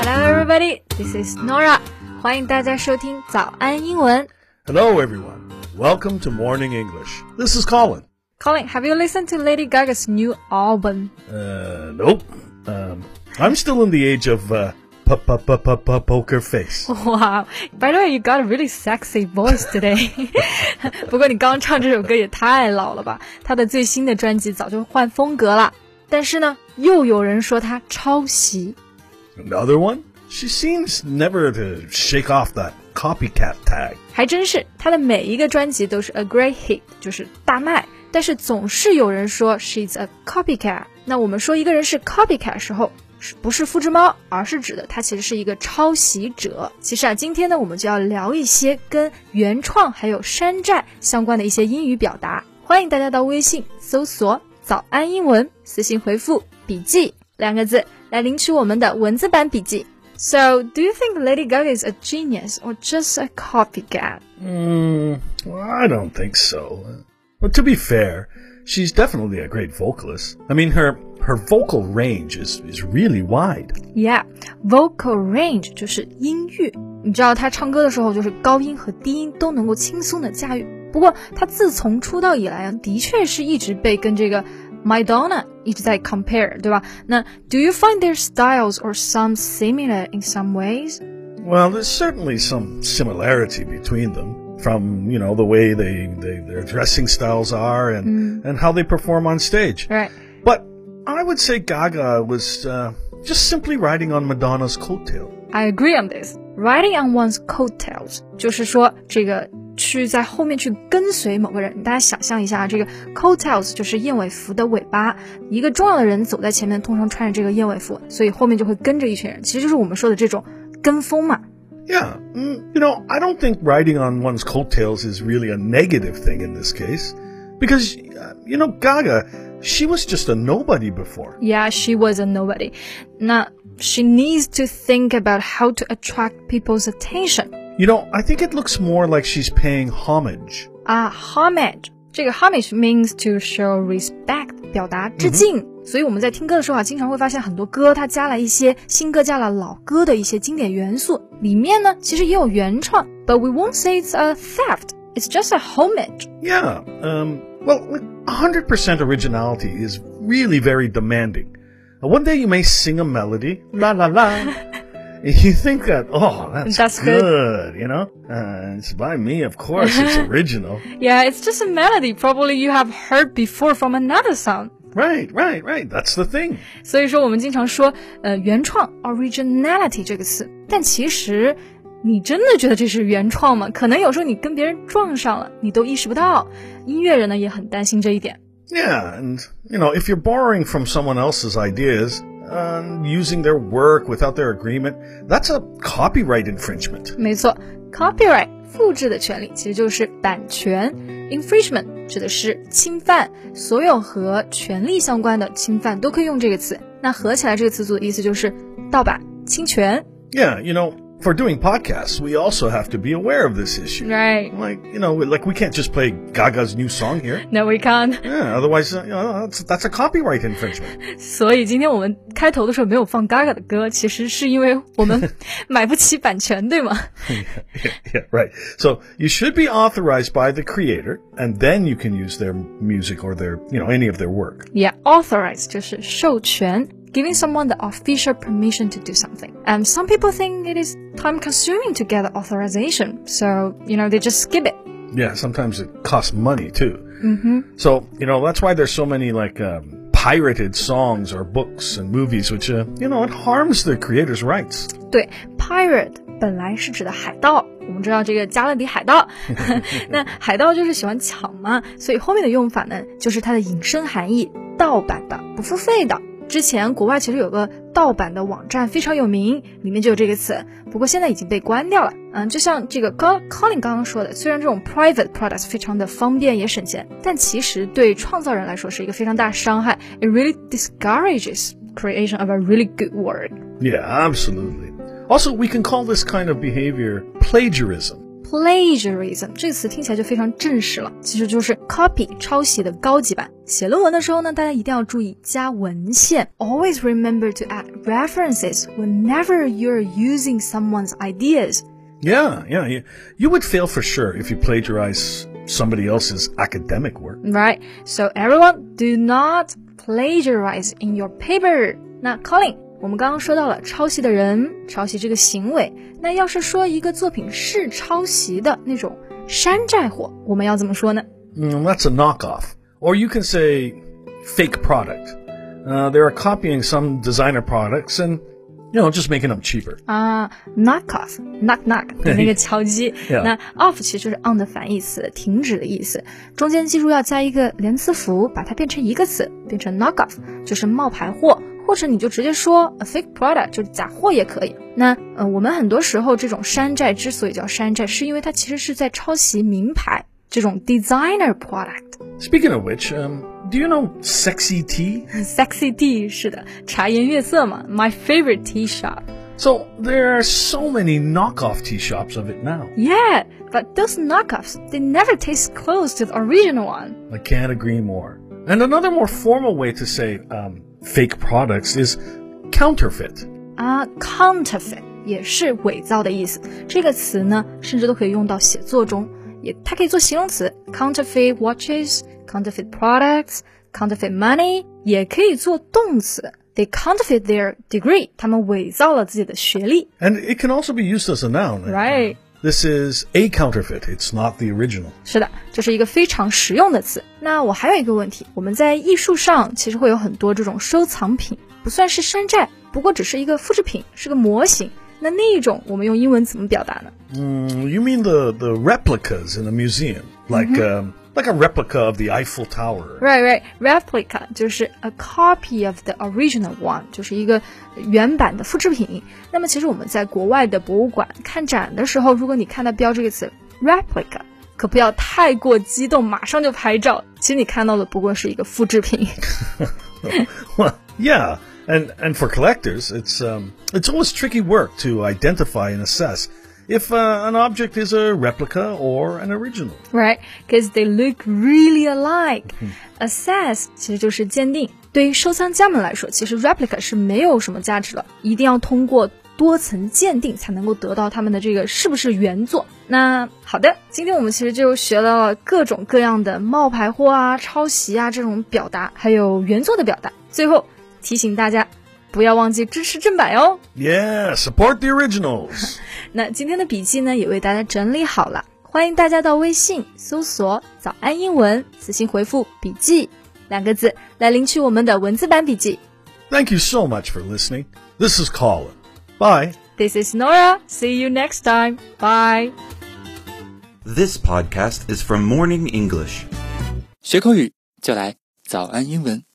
Hello, everybody. This is Nora. 欢迎大家收听早安英文。 Hello, everyone. Welcome to Morning English. This is Colin. Colin, have you listened to Lady Gaga's new album? Uh, nope. Um, I'm still in the age of uh, p p p p p poker face. Wow. By the way, you got a really sexy voice today. 不过你刚唱这首歌也太老了吧？他的最新的专辑早就换风格了。 但是呢，又有人说他抄袭。Another one? She seems never to shake off that copycat tag. 还真是，他的每一个专辑都是 a great hit，就是大卖。但是总是有人说 she's a copycat。那我们说一个人是 copycat 的时候，是不是复制猫，而是指的他其实是一个抄袭者。其实啊，今天呢，我们就要聊一些跟原创还有山寨相关的一些英语表达。欢迎大家到微信搜索“早安英文”，私信回复“笔记”两个字来领取我们的文字版笔记。So, do you think Lady Gaga is a genius or just a copycat? Mm, well, I don't think so. But to be fair, she's definitely a great vocalist. I mean, her her vocal range is is really wide. Yeah, vocal range 就是音域。你知道她唱歌的时候，就是高音和低音都能够轻松的驾驭。 不过她自从出道以来啊，的确是一直被跟这个 Madonna 一直在 compare，对吧？那 Do you find their styles or some similar in some ways? Well, there's certainly some similarity between them. From you know the way they, they their dressing styles are and and how they perform on stage. Right. But I would say Gaga was uh, just simply riding on Madonna's coattail. I agree on this. Riding on one's coattails，就是说这个 去在后面去跟随某个人。大家想象一下，这个 coattails 就是燕尾服的尾巴，一个重要的人走在前面，通常穿着这个燕尾服，所以后面就会跟着一群人，其实就是我们说的这种跟风嘛。 Yeah, mm, you know, I don't think riding on one's coattails is really a negative thing in this case. Because, uh, you know, Gaga, she was just a nobody before. Yeah, she was a nobody. 那 she needs to think about how to attract people's attention. You know, I think it looks more like she's paying homage. 啊，homage，这个 homage means to show respect，表达致敬。所以我们在听歌的时候啊，经常会发现很多歌它加了一些新歌加了老歌的一些经典元素，里面呢其实也有原创，but we won't say it's a theft. It's just a homage. Yeah, um, well, like, 100% originality is really very demanding. Uh, one day you may sing a melody, la la la. and you think that, oh, that's, That's good. good, you know? Uh, it's by me, of course, it's original. Yeah, it's just a melody. Probably you have heard before from another song. Right, right, right. That's the thing. 所以说，我们经常说，呃，原创 （originality） 这个词，但其实你真的觉得这是原创吗？可能有时候你跟别人撞上了，你都意识不到。音乐人呢也很担心这一点。 Yeah, and, you know, if you're borrowing from someone else's ideas and using their work without their agreement, that's a copyright infringement. 没错，copyright 复制的权利其实就是版权，infringement 指的是侵犯，所有和权利相关的侵犯都可以用这个词。那合起来这个词组的意思就是盗版、侵权。 Yeah, you know, for doing podcasts, we also have to be aware of this issue. Right. Like, you know, like we can't just play Gaga's new song here. No, we can't. Yeah, otherwise, uh, you know, that's, that's a copyright infringement. 所以今天我们开头的时候没有放 Gaga 的歌，其实是因为我们买不起版权，对吗？ yeah, yeah, right. So you should be authorized by the creator, and then you can use their music or their, you know, any of their work. Yeah, authorize 就是授权 ，giving someone the official permission to do something. And some people think it is time consuming to get authorization, so you know they just skip it. Yeah, sometimes it costs money too. Mm-hmm. So, you know, that's why there's so many like um, pirated songs or books and movies, which, uh, you know, it harms the creator's rights. 对，pirate 本来是指的海盗，我们知道这个加勒比海盗，那海盗就是喜欢抢嘛，所以后面的用法呢，就是它的引申含义，盗版的，不付费的。 之前国外其实有个盗版的网站非常有名，里面就有这个词，不过现在已经被关掉了。嗯，就像这个高 Colin 刚刚说的，虽然这种 private products 非常的方便也省钱，但其实对创造人来说是一个非常大的伤害。It really discourages creation of a really good work. Yeah, absolutely. Also, we can call this kind of behavior plagiarism. plagiarism 这个词听起来就非常正式了，其实就是 copy 抄袭的高级版。写论文的时候呢，大家一定要注意加文献。Always remember to add references whenever you're using someone's ideas. Yeah, yeah, you, you would fail for sure if you plagiarize somebody else's academic work. Right. So everyone, do not plagiarize in your paper. 那 Colin， 我们刚刚说到了抄袭的人，抄袭这个行为。那要是说一个作品是抄袭的那种山寨货，我们要怎么说呢？Mm, that's a knockoff. Or you can say fake product. Uh, they are copying some designer products and, you know, just making them cheaper. 啊、k n o c k off，knock knock 的那个敲击。那 off 其实就是 on 的反义词，停止的意思。中间记住要加一个连词符，把它变成一个词，变成 knock off，就是冒牌货。或者你就直接说 a fake product，就是假货也可以。那呃，我们很多时候这种山寨之所以叫山寨，是因为它其实是在抄袭名牌这种 designer product。 Speaking of which, um, do you know Sexy Tea? Sexy tea 是的，茶颜悦色嘛，my favorite tea shop。 So there are so many knockoff tea shops of it now. Yeah, but those knockoffs, they never taste close to the original one. I can't agree more. And another more formal way to say um, fake products is counterfeit. 啊、c o u n t e r f e i t 也是伪造的意思。这个词呢，甚至都可以用到写作中，也它可以做形容词，counterfeit watches、counterfeit products、counterfeit money，也可以做动词。They counterfeit their degree，他们伪造了自己的学历 And it can also be used as a noun. ，right？ This is a counterfeit. It's not the original. 是的，这是一个非常实用的词。那我还有一个问题，我们在艺术上其实会有很多这种收藏品，不算是山寨，不过只是一个复制品，是个模型。那那一种我们用英文怎么表达呢 Mm, you mean the, the replicas in a museum? Like, um, like a replica of the Eiffel Tower. ？Right, right. Replica 就是 a copy of the original one，就是一个原版的复制品。那么其实我们在国外的博物馆看展的时候，如果你看到标这个词 replica，可不要太过激动，马上就拍照。其实你看到的不过是一个复制品。 Well, yeah. And, and for collectors, it's, um, it's always tricky work to identify and assess If an object is a replica or an original. Right, because they look really alike. Assess 其实就是鉴定。对于收藏家们来说，其实 replica 是没有什么价值的，一定要通过多层鉴定才能够得到他们的这个是不是原作。那好的，今天我们其实就学到了各种各样的冒牌货啊、抄袭啊这种表达，还有原作的表达。最后提醒大家，不要忘记支持正版哟。 Yeah, support the originals. 那今天的笔记呢，也为大家整理好了，欢迎大家到微信搜索“早安英文”，私信回复“笔记”两个字来领取我们的文字版笔记。 Thank you so much for listening. This is Colin. Bye. This is Nora. See you next time. Bye. This podcast is from Morning English. 学口语就来早安英文。